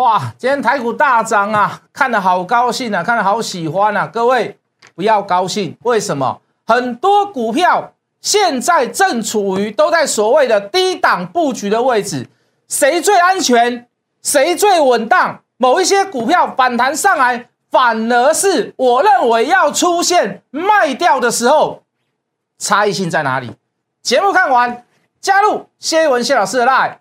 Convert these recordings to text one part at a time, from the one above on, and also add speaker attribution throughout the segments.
Speaker 1: 哇，今天台股大涨啊，看得好高兴啊，看得好喜欢啊！各位不要高兴，为什么？很多股票现在正处于都在所谓的低档布局的位置，谁最安全？谁最稳当？某一些股票反弹上来，反而是我认为要出现卖掉的时候，差异性在哪里？节目看完，加入谢文谢老师的 line。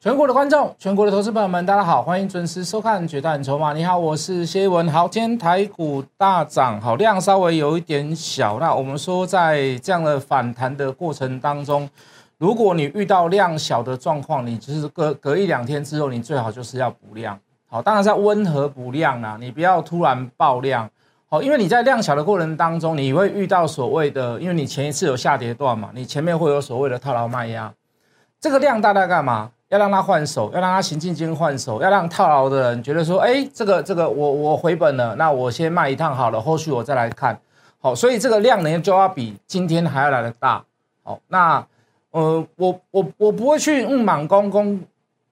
Speaker 1: 全国的观众，全国的投资朋友们，大家好，欢迎准时收看《决战筹码》。你好，我是谢文。好，今天台股大涨，好量稍微有一点小。那我们说，在这样的反弹的过程当中，如果你遇到量小的状况，你就是隔隔一两天之后，你最好就是要补量。好，当然是要温和补量啦，你不要突然爆量。好，因为你在量小的过程当中，你会遇到所谓的，因为你前一次有下跌段嘛，你前面会有所谓的套牢卖压。这个量大概干嘛？要让他换手，要让他行进间换手，要让套牢的人觉得说，哎，这个这个我我回本了，那我先卖一趟好了，后续我再来看。好，所以这个量呢就要比今天还要来的大。好，那呃，我我我不会去用满攻攻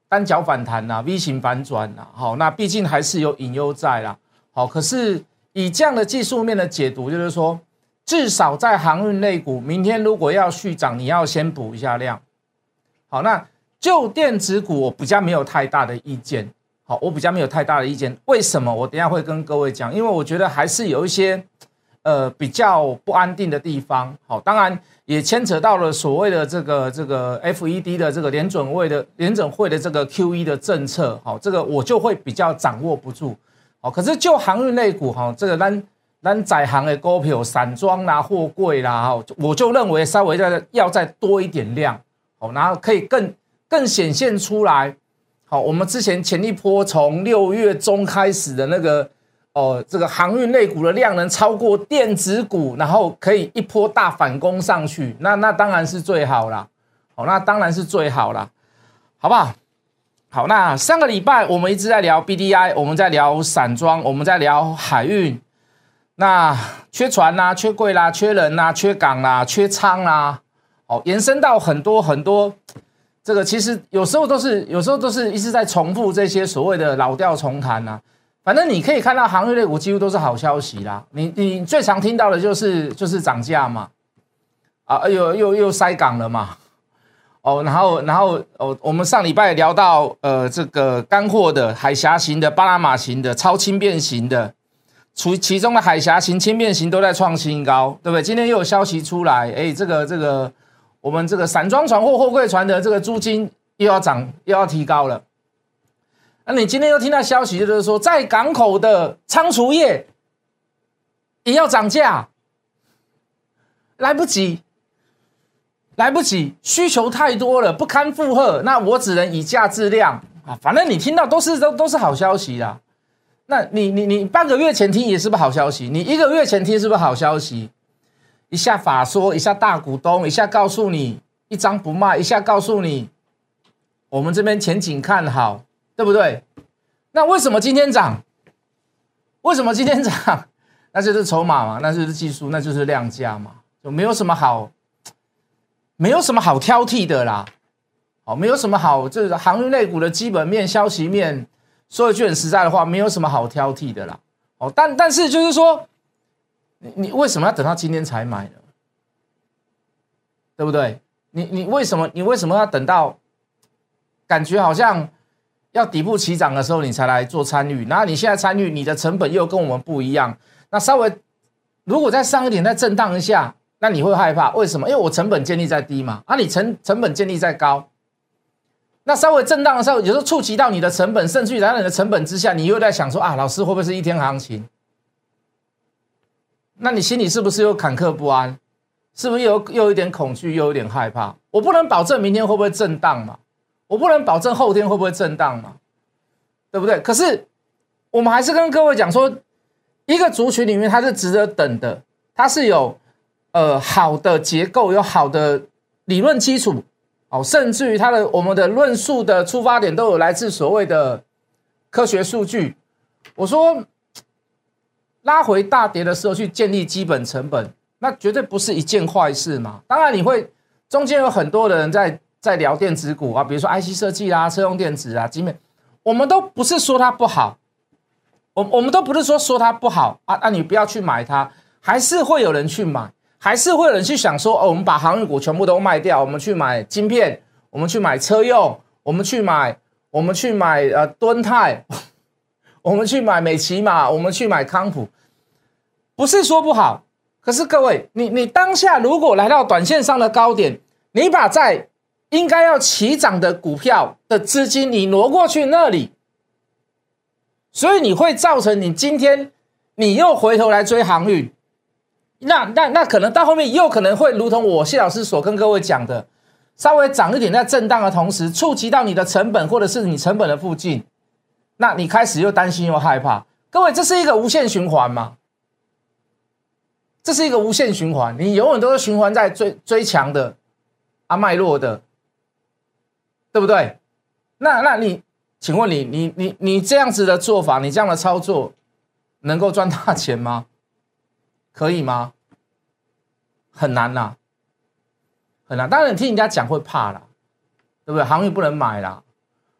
Speaker 1: 单脚反弹呐，V 型反转呐。好，那毕竟还是有隐忧在啦。好，可是以这样的技术面的解读，就是说，至少在航运类股，明天如果要续涨，你要先补一下量。好，那。就电子股，我比较没有太大的意见。好，我比较没有太大的意见。为什么？我等下会跟各位讲。因为我觉得还是有一些呃比较不安定的地方。好，当然也牵扯到了所谓的这个这个 FED 的这个联准会的联准会的这个 QE 的政策。好，这个我就会比较掌握不住。好，可是就航运类股哈，这个单单载航的股票、散装啦、货柜啦，哈，我就认为稍微再要再多一点量。好，然后可以更。更显现出来，好，我们之前前一波从六月中开始的那个，哦，这个航运类股的量能超过电子股，然后可以一波大反攻上去，那那当然是最好啦，哦，那当然是最好啦，好不好？好，那上个礼拜我们一直在聊 BDI，我们在聊散装，我们在聊海运，那缺船啦，缺柜啦，缺人啦，缺港啦，缺仓啦，哦，延伸到很多很多。这个其实有时候都是，有时候都是一直在重复这些所谓的老调重弹呐。反正你可以看到，航运类股几乎都是好消息啦。你你最常听到的就是就是涨价嘛，啊，又又又塞港了嘛，哦，然后然后哦，我们上礼拜聊到呃这个干货的海峡型的、巴拿马型的、超轻便型的，除其中的海峡型、轻便型都在创新高，对不对？今天又有消息出来，哎，这个这个。我们这个散装船或货柜船的这个租金又要涨，又要提高了。那你今天又听到消息，就是说在港口的仓储业也要涨价，来不及，来不及，需求太多了，不堪负荷。那我只能以价质量啊，反正你听到都是都都是好消息啦。那你你你半个月前听也是不好消息，你一个月前听是不是好消息？一下法说，一下大股东，一下告诉你一张不卖，一下告诉你我们这边前景看好，对不对？那为什么今天涨？为什么今天涨？那就是筹码嘛，那就是技术，那就是量价嘛，就没有什么好，没有什么好挑剔的啦。哦，没有什么好，就是航运类股的基本面、消息面，说一句很实在的话，没有什么好挑剔的啦。哦，但但是就是说。你你为什么要等到今天才买呢？对不对？你你为什么你为什么要等到感觉好像要底部起涨的时候你才来做参与？然后你现在参与，你的成本又跟我们不一样。那稍微如果再上一点，再震荡一下，那你会害怕？为什么？因为我成本建立在低嘛。啊，你成成本建立在高，那稍微震荡的时候，有时候触及到你的成本，甚至于在你的成本之下，你又在想说啊，老师会不会是一天行情？那你心里是不是又坎坷不安？是不是又又有一点恐惧，又有点害怕？我不能保证明天会不会震荡嘛？我不能保证后天会不会震荡嘛？对不对？可是我们还是跟各位讲说，一个族群里面它是值得等的，它是有呃好的结构，有好的理论基础，哦，甚至于它的我们的论述的出发点都有来自所谓的科学数据。我说，拉回大跌的时候去建立基本成本，那绝对不是一件坏事嘛。当然，你会中间有很多的人在在聊电子股啊，比如说 IC 设计啊、车用电子啊、基本，我们都不是说它不好。我我们都不是说说它不好啊啊！你不要去买它，还是会有人去买，还是会有人去想说哦，我们把航运股全部都卖掉，我们去买晶片，我们去买车用，我们去买，我们去买呃敦泰，我们去买美骑马，我们去买康普，不是说不好，可是各位，你你当下如果来到短线上的高点，你把在应该要起涨的股票的资金你挪过去那里。所以你会造成你今天你又回头来追航运，那那那可能到后面又可能会如同我谢老师所跟各位讲的，稍微涨一点，在震荡的同时触及到你的成本或者是你成本的附近，那你开始又担心又害怕。各位，这是一个无限循环吗？这是一个无限循环，你永远都是循环在追追强的啊脉弱的，对不对？那那你。请问你，你你你这样子的做法，你这样的操作，能够赚大钱吗？可以吗？很难呐，很难。当然，你听人家讲会怕啦，对不对？航运不能买啦，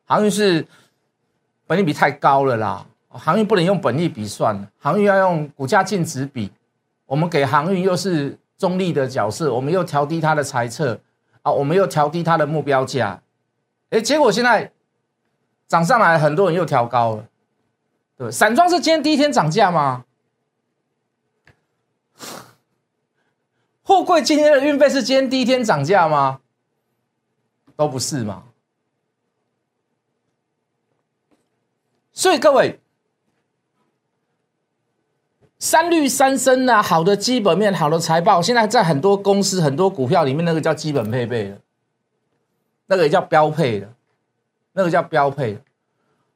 Speaker 1: 航运是本利比太高了啦，航运不能用本利比算，航运要用股价净值比。我们给航运又是中立的角色，我们又调低它的猜测啊，我们又调低它的目标价，哎，结果现在。涨上来，很多人又调高了，对散装是今天第一天涨价吗？货柜今天的运费是今天第一天涨价吗？都不是嘛。所以各位，三绿三升啊，好的基本面，好的财报，现在在很多公司、很多股票里面，那个叫基本配备的，那个也叫标配的。那个叫标配，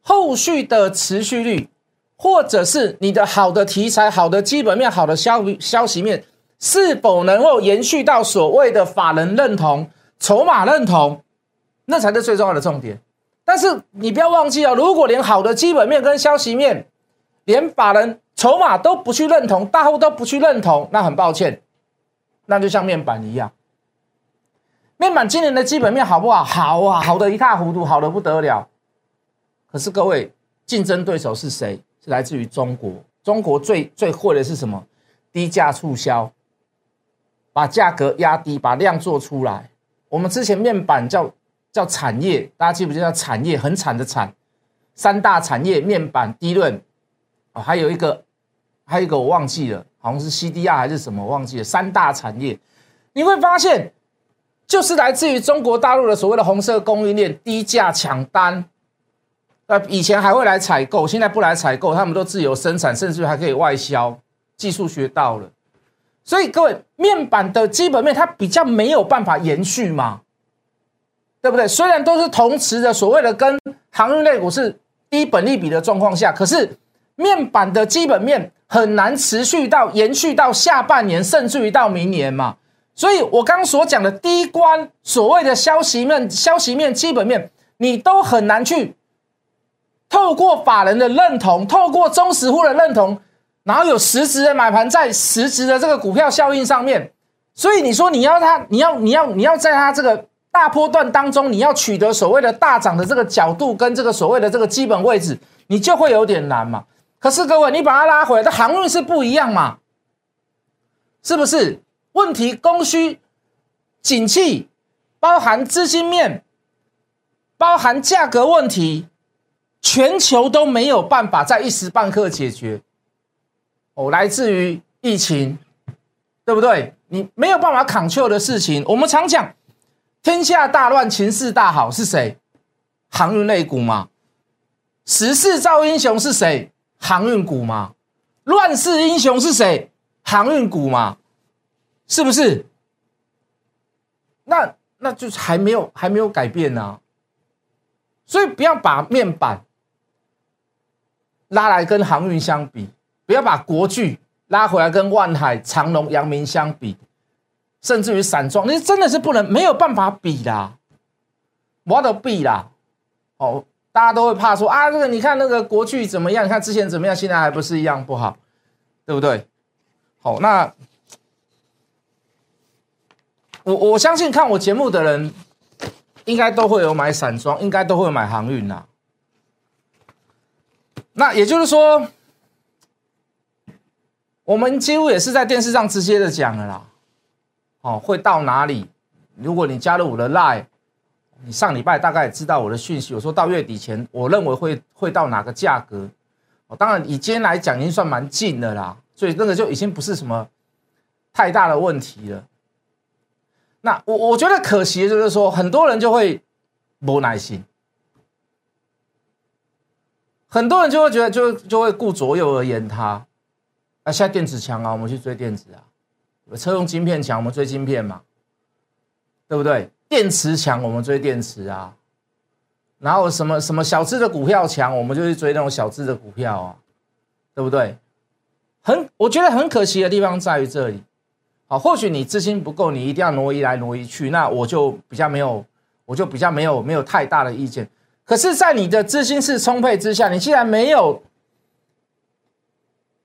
Speaker 1: 后续的持续率，或者是你的好的题材、好的基本面、好的消消息面，是否能够延续到所谓的法人认同、筹码认同，那才是最重要的重点。但是你不要忘记哦，如果连好的基本面跟消息面，连法人筹码都不去认同，大户都不去认同，那很抱歉，那就像面板一样。面板今年的基本面好不好？好啊，好的一塌糊涂，好的不得了。可是各位，竞争对手是谁？是来自于中国。中国最最会的是什么？低价促销，把价格压低，把量做出来。我们之前面板叫叫产业，大家记不记得？产业很惨的惨，三大产业面板、低润，哦，还有一个，还有一个我忘记了，好像是 CDR 还是什么，忘记了。三大产业，你会发现。就是来自于中国大陆的所谓的红色供应链，低价抢单。呃，以前还会来采购，现在不来采购，他们都自由生产，甚至还可以外销。技术学到了，所以各位，面板的基本面它比较没有办法延续嘛，对不对？虽然都是同时的所谓的跟航运类股是低本利比的状况下，可是面板的基本面很难持续到延续到下半年，甚至于到明年嘛。所以，我刚所讲的第一关，所谓的消息面、消息面、基本面，你都很难去透过法人的认同，透过中实户的认同，然后有实质的买盘在实质的这个股票效应上面。所以，你说你要他，你要你要你要在他这个大波段当中，你要取得所谓的大涨的这个角度跟这个所谓的这个基本位置，你就会有点难嘛。可是，各位，你把它拉回来，的航运是不一样嘛？是不是？问题供需景气，包含资金面，包含价格问题，全球都没有办法在一时半刻解决。哦，来自于疫情，对不对？你没有办法 control 的事情。我们常讲，天下大乱，情势大好，是谁？航运类股嘛。时势造英雄是谁？航运股嘛。乱世英雄是谁？航运股嘛。是不是？那那就是还没有还没有改变呢，所以不要把面板拉来跟航运相比，不要把国巨拉回来跟万海、长隆、阳明相比，甚至于散装，你真的是不能没有办法比啦，我都比啦。哦，大家都会怕说啊，这个你看那个国巨怎么样？你看之前怎么样？现在还不是一样不好，对不对？好，那我我相信看我节目的人，应该都会有买散装，应该都会买航运啦。那也就是说。我们几乎也是在电视上直接的讲了啦，哦，会到哪里？如果你加入我的 Line，你上礼拜大概也知道我的讯息。我说到月底前，我认为会会到哪个价格？哦，当然以今天来讲，已经算蛮近的啦，所以那个就已经不是什么太大的问题了。那我我觉得可惜的就是说，很多人就会没耐心，很多人就会觉得就就会顾左右而言他。啊，现在电子强啊，我们去追电子啊；车用晶片强，我们追晶片嘛，对不对？电池强，我们追电池啊。然后什么什么小资的股票强，我们就去追那种小资的股票啊，对不对？很，我觉得很可惜的地方在于这里。好，或许你资金不够，你一定要挪移来挪移去，那我就比较没有，我就比较没有没有太大的意见。可是，在你的资金是充沛之下，你既然没有。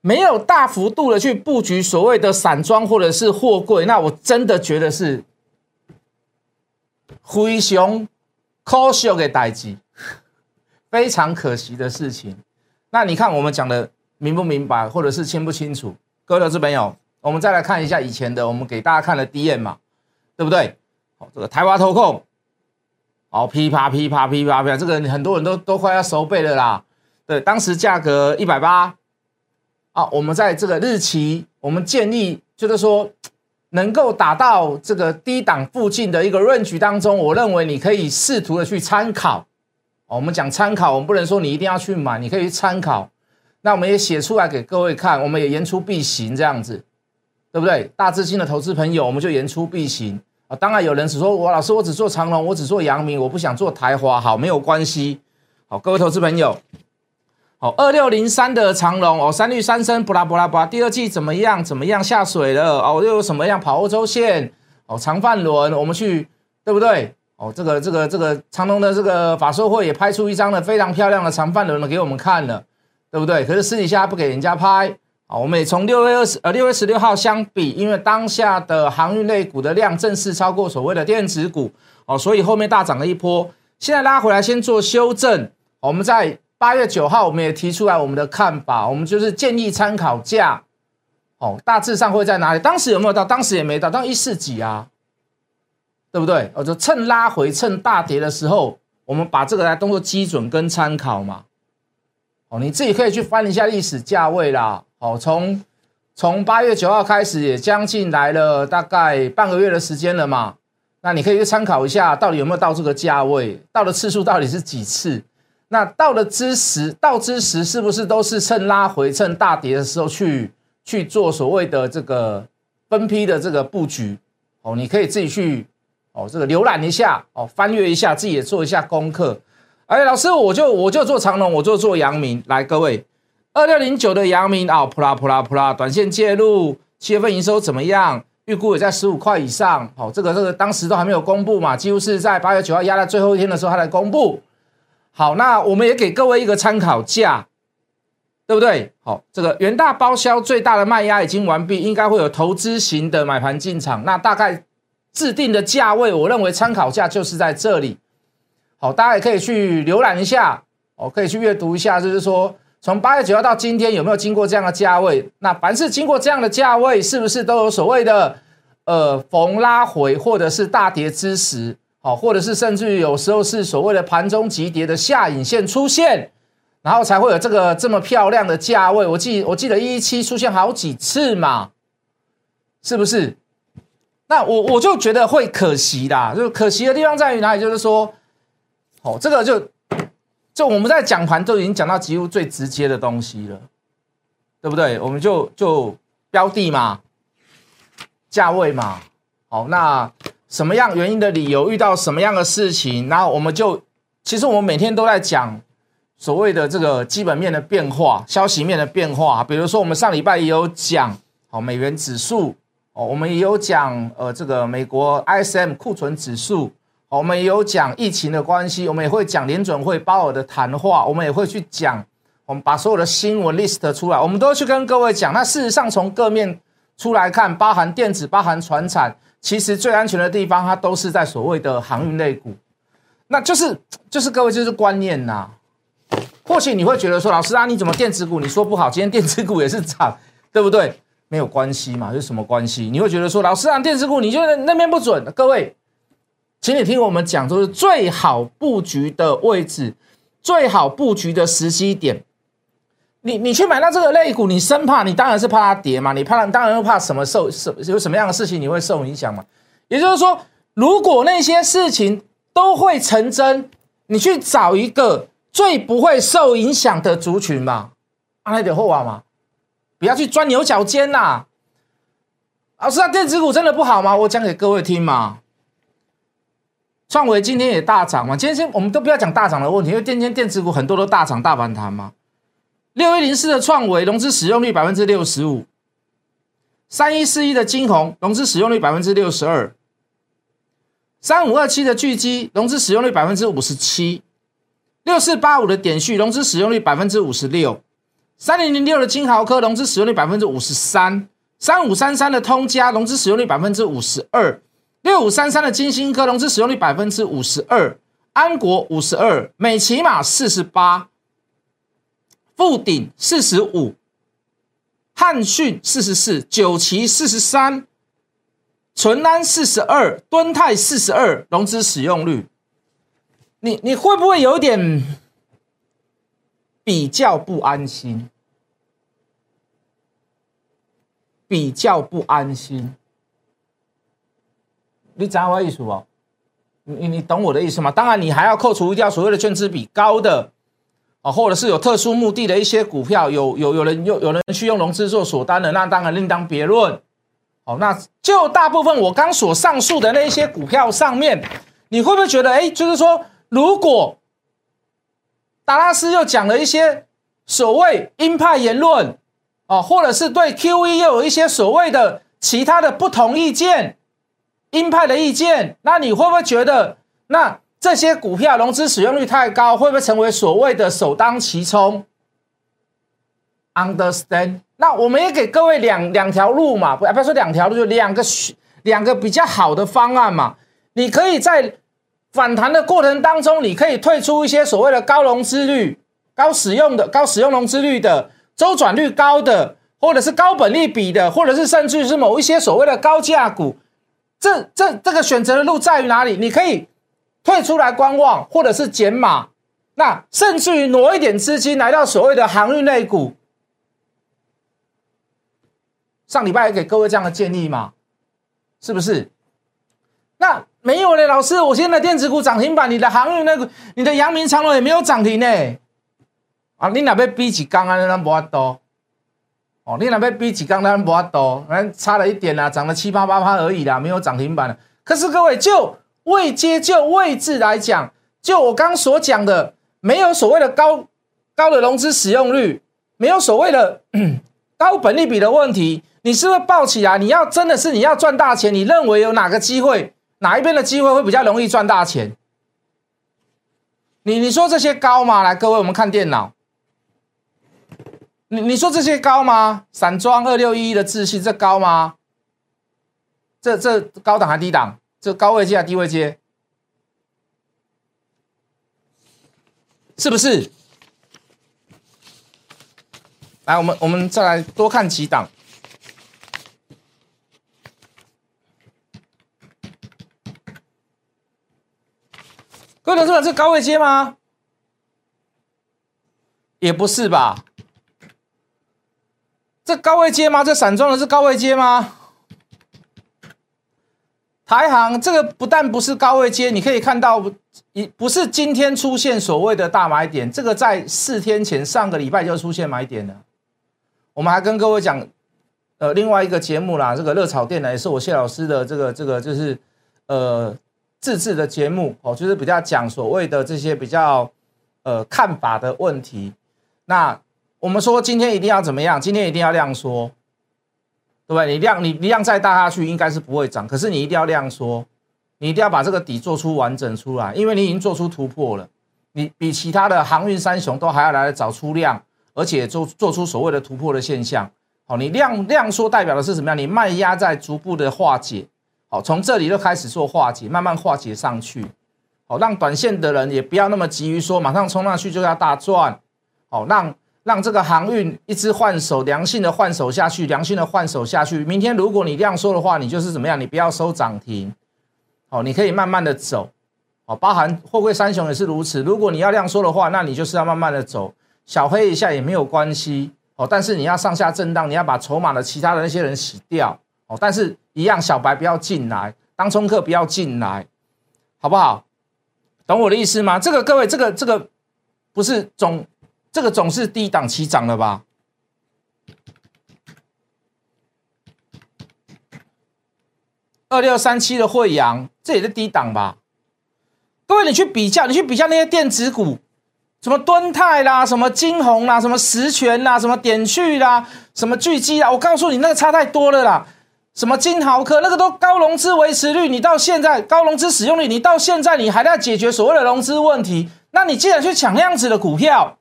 Speaker 1: 没有大幅度的去布局所谓的散装或者是货柜，那我真的觉得是灰熊可惜给代机，非常可惜的事情。那你看我们讲的明不明白，或者是清不清楚？各位投资朋友，我们再来看一下以前的，我们给大家看的 D M 嘛，对不对？好，这个台华投控，好噼啪噼啪噼啪噼，这个很多人都都快要熟背了啦。对，当时价格一百八。啊，我们在这个日期，我们建议就是说，能够达到这个低档附近的一个 range 当中，我认为你可以试图的去参考。我们讲参考，我们不能说你一定要去买，你可以去参考。那我们也写出来给各位看，我们也言出必行这样子，对不对？大资金的投资朋友，我们就言出必行啊。当然有人只说我老师，我只做长隆，我只做阳明，我不想做台华，好，没有关系。好，各位投资朋友。好，二六零三的长龙哦，三率三升，布拉布拉布拉，第二季怎么样？怎么样下水了？哦，又有什么样跑欧洲线？哦，长范轮，我们去，对不对？哦，这个这个这个长龙的这个法说会也拍出一张的非常漂亮的长范轮了给我们看了，对不对？可是私底下不给人家拍。好，我们也从六月二十呃六月十六号相比，因为当下的航运类股的量正式超过所谓的电子股哦，所以后面大涨了一波。现在拉回来先做修正，我们在。八月九号，我们也提出来我们的看法，我们就是建议参考价，哦，大致上会在哪里？当时有没有到？当时也没到，当一四几啊，对不对？我，就趁拉回、趁大跌的时候，我们把这个来当做基准跟参考嘛。哦，你自己可以去翻一下历史价位啦。哦，从从八月九号开始，也将近来了大概半个月的时间了嘛。那你可以去参考一下，到底有没有到这个价位？到的次数到底是几次？那到了之时，到之时是不是都是趁拉回、趁大跌的时候去去做所谓的这个分批的这个布局？哦，你可以自己去哦，这个浏览一下哦，翻阅一下，自己也做一下功课。哎，老师，我就我就做长龙，我就做阳明。来，各位，二六零九的阳明啊，普拉普拉普拉，短线介入，七月份营收怎么样？预估也在十五块以上。好，这个这个当时都还没有公布嘛，几乎是在八月九号压在最后一天的时候，它才公布。好，那我们也给各位一个参考价，对不对？好，这个元大包销最大的卖压已经完毕，应该会有投资型的买盘进场。那大概制定的价位，我认为参考价就是在这里。好，大家也可以去浏览一下，哦，可以去阅读一下，就是说从八月九号到今天有没有经过这样的价位？那凡是经过这样的价位，是不是都有所谓的呃逢拉回或者是大跌之时？哦，或者是甚至于有时候是所谓的盘中急跌的下影线出现，然后才会有这个这么漂亮的价位。我记我记得一期出现好几次嘛，是不是？那我我就觉得会可惜啦，就可惜的地方在于哪里？就是说，哦，这个就就我们在讲盘都已经讲到几乎最直接的东西了，对不对？我们就就标的嘛，价位嘛，好那。什么样原因的理由遇到什么样的事情，然后我们就其实我们每天都在讲所谓的这个基本面的变化、消息面的变化。比如说我们上礼拜也有讲，好美元指数哦，我们也有讲呃这个美国 ISM 库存指数，我们也有讲疫情的关系，我们也会讲联准会鲍尔的谈话，我们也会去讲，我们把所有的新闻 list 出来，我们都去跟各位讲。那事实上从各面出来看，包含电子、包含船产，其实最安全的地方，它都是在所谓的航运类股。那就是就是各位就是观念呐。或许你会觉得说，老师啊，你怎么电子股你说不好？今天电子股也是涨，对不对？没有关系嘛，有什么关系？你会觉得说，老师啊，电子股你就那边不准？各位，请你听我们讲，就是最好布局的位置，最好布局的时机点。你你去买到这个类股，你生怕你当然是怕它跌嘛，你怕当然又怕什么受什有什么样的事情你会受影响嘛？也就是说，如果那些事情都会成真，你去找一个。最不会受影响的族群嘛，那点后啊嘛，不要去钻牛角尖呐。老师，啊电子股真的不好吗？我讲给各位听嘛。创维今天也大涨嘛，今天我们都不要讲大涨的问题，因为今天电子股很多都大涨大反弹嘛。六一零四的创维融资使用率百分之六十五，三一四一的金红融资使用率百分之六十二，三五二七的巨基融资使用率百分之五十七。六四八五的点序融资使用率百分之五十六，三零零六的金豪科融资使用率百分之五十三，三五三三的通家融资使用率百分之五十二，六五三三的金星科融资使用率百分之五十二，安国五十二，美骑马四十八，富鼎四十五，汉讯四十四，九旗四十三，淳安四十二，敦泰四十二，融资使用率。你你会不会有点比较不安心？比较不安心？你讲我意思不？你你懂我的意思吗？当然，你还要扣除掉所谓的券资比高的啊，或者是有特殊目的的一些股票，有有有人有有人去用融资做锁单的，那当然另当别论。好，那就大部分我刚所上述的那一些股票上面，你会不会觉得，哎，就是说？如果达拉斯又讲了一些所谓鹰派言论哦，或者是对 Q E 又有一些所谓的其他的不同意见，鹰派的意见，那你会不会觉得那这些股票融资使用率太高，会不会成为所谓的首当其冲？Understand？那我们也给各位两两条路嘛，不不要说两条路，就两个两个比较好的方案嘛，你可以在。反弹的过程当中，你可以退出一些所谓的高融资率、高使用的、高使用融资率的、周转率高的，或者是高本利比的，或者是甚至于是某一些所谓的高价股。这、这、这个选择的路在于哪里？你可以退出来观望，或者是减码，那甚至于挪一点资金来到所谓的航运类股。上礼拜也给各位这样的建议嘛，是不是？那。没有嘞，老师，我现在电子股涨停板，你的航运那个，你的阳明长隆也没有涨停呢。啊，你那边比几缸啊？那不阿多。哦，你那边比几缸？那不阿多，反差了一点啦，涨了七八八趴而已啦，没有涨停板可是各位，就位阶就位置来讲，就我刚所讲的，没有所谓的高高的融资使用率，没有所谓的 高本利比的问题，你是不是抱起来？你要真的是你要赚大钱，你认为有哪个机会？哪一边的机会会比较容易赚大钱？你你说这些高吗？来，各位，我们看电脑。你你说这些高吗？散装二六一一的自信这高吗？这这高档还低档？这高位接还低位接？是不是？来，我们我们再来多看几档。各位同事，这高位接吗？也不是吧？这高位接吗？这散装的是高位接吗？台行这个不但不是高位接，你可以看到，一不是今天出现所谓的大买点，这个在四天前上个礼拜就出现买点了。我们还跟各位讲，呃，另外一个节目啦，这个热炒店呢，也是我谢老师的这个这个就是呃。自制的节目哦，就是比较讲所谓的这些比较呃看法的问题。那我们说今天一定要怎么样？今天一定要亮说，对不对？你量你量再大下去，应该是不会涨，可是你一定要量缩，你一定要把这个底做出完整出来，因为你已经做出突破了，你比其他的航运三雄都还要来找出量，而且做做出所谓的突破的现象。好，你量量缩代表的是什么样？你卖压在逐步的化解，好，从这里就开始做化解，慢慢化解上去，好，让短线的人也不要那么急于说马上冲上去就要大赚，好，让让这个航运一直换手，良性的换手下去，良性的换手下去。明天如果你量缩的话，你就是怎么样？你不要收涨停，好，你可以慢慢的走，好，包含货柜三雄也是如此。如果你要量缩的话，那你就是要慢慢的走，小黑一下也没有关系。哦，但是你要上下震荡，你要把筹码的其他的那些人洗掉哦。但是一样，小白不要进来，当冲客不要进来，好不好？懂我的意思吗？这个各位，这个这个不是总，这个总是低档起涨了吧？二六三七的惠阳，这也是低档吧？各位，你去比较，你去比较那些电子股。什么敦泰啦，什么金鸿啦，什么实权啦，什么点去啦，什么巨基啦，我告诉你，那个差太多了啦。什么金豪科，那个都高融资维持率，你到现在高融资使用率，你到现在你还在解决所谓的融资问题，那你既然去抢那样子的股票，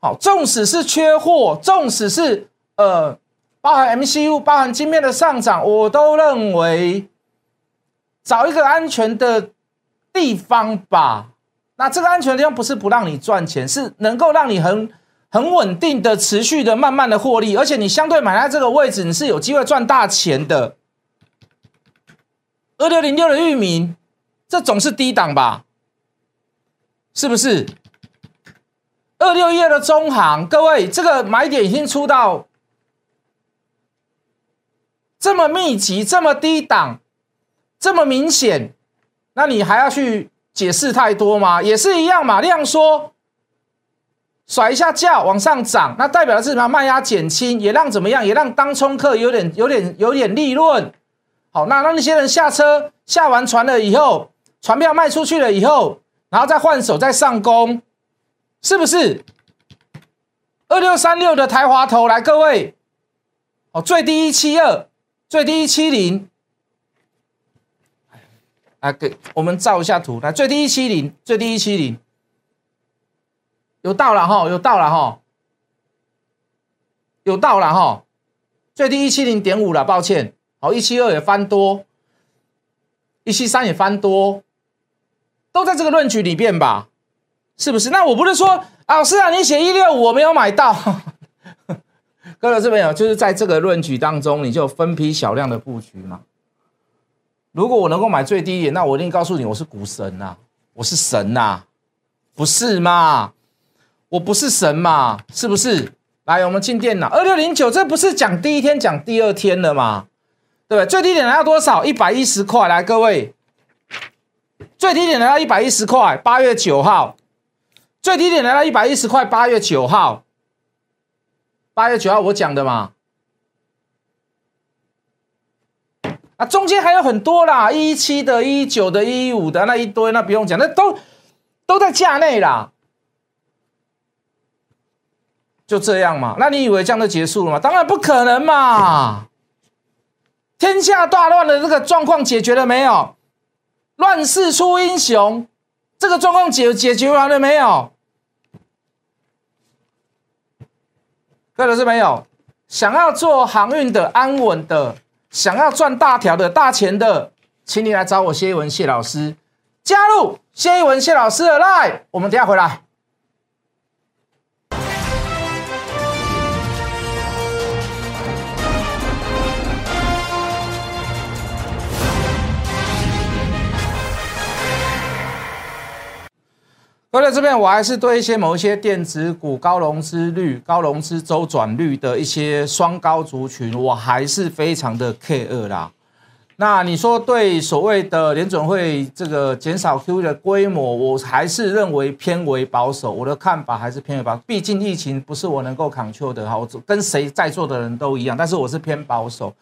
Speaker 1: 好，纵使是缺货，纵使是呃，包含 MCU，包含晶片的上涨，我都认为找一个安全的地方吧。那这个安全的地方不是不让你赚钱，是能够让你很很稳定的、持续的、慢慢的获利，而且你相对买在这个位置，你是有机会赚大钱的。二六零六的域名，这总是低档吧？是不是？二六一二的中行，各位，这个买点已经出到这么密集、这么低档、这么明显，那你还要去？解释太多吗？也是一样嘛，量缩，甩一下价往上涨，那代表的是什么？卖压减轻，也让怎么样？也让当冲客有点、有点、有点利润。好，那让那些人下车，下完船了以后，船票卖出去了以后，然后再换手再上攻，是不是？二六三六的台华头来，各位，哦，最低一七二，最低一七零。来，给我们照一下图，来最低一七零，最低一七零，有到了哈，有到了哈，有到了哈，最低一七零点五了，抱歉，好，一七二也翻多，一七三也翻多，都在这个论据里边吧，是不是？那我不是说，老师啊，你写一六五我没有买到，各位这边有，就是在这个论据当中，你就分批小量的布局嘛。如果我能够买最低点，那我一定告诉你，我是股神呐，我是神呐，不是吗？我不是神嘛，是不是？来，我们进电脑，二六零九，这不是讲第一天，讲第二天了吗？对不对？最低点来到多少？一百一十块。来，各位，最低点来到一百一十块，八月九号，最低点来到一百一十块，八月九号，八月九号我讲的嘛。啊，中间还有很多啦，一七的、一九的、一五的那一堆，那不用讲，那都都在价内啦，就这样嘛。那你以为这样就结束了吗？当然不可能嘛！天下大乱的这个状况解决了没有？乱世出英雄，这个状况解解决完了没有？各位老师没有？想要做航运的、安稳的。想要赚大条的大钱的，请你来找我谢一文谢老师，加入谢一文谢老师的 line，我们等下回来。而在这边，我还是对一些某一些电子股高融资率、高融资周转率的一些双高族群，我还是非常的 care 啦。那你说对所谓的联准会这个减少 QE 的规模，我还是认为偏为保守。我的看法还是偏为保守，毕竟疫情不是我能够 control 的哈，我跟谁在座的人都一样，但是我是偏保守。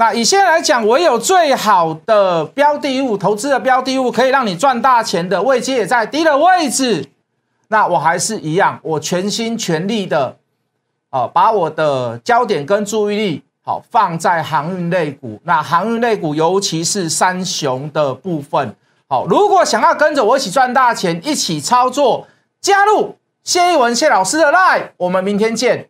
Speaker 1: 那以现在来讲，唯有最好的标的物，投资的标的物可以让你赚大钱的位阶也在低的位置。那我还是一样，我全心全力的，啊，把我的焦点跟注意力，好放在航运类股。那航运类股，尤其是三雄的部分。好，如果想要跟着我一起赚大钱，一起操作，加入谢一文谢老师的 line，我们明天见。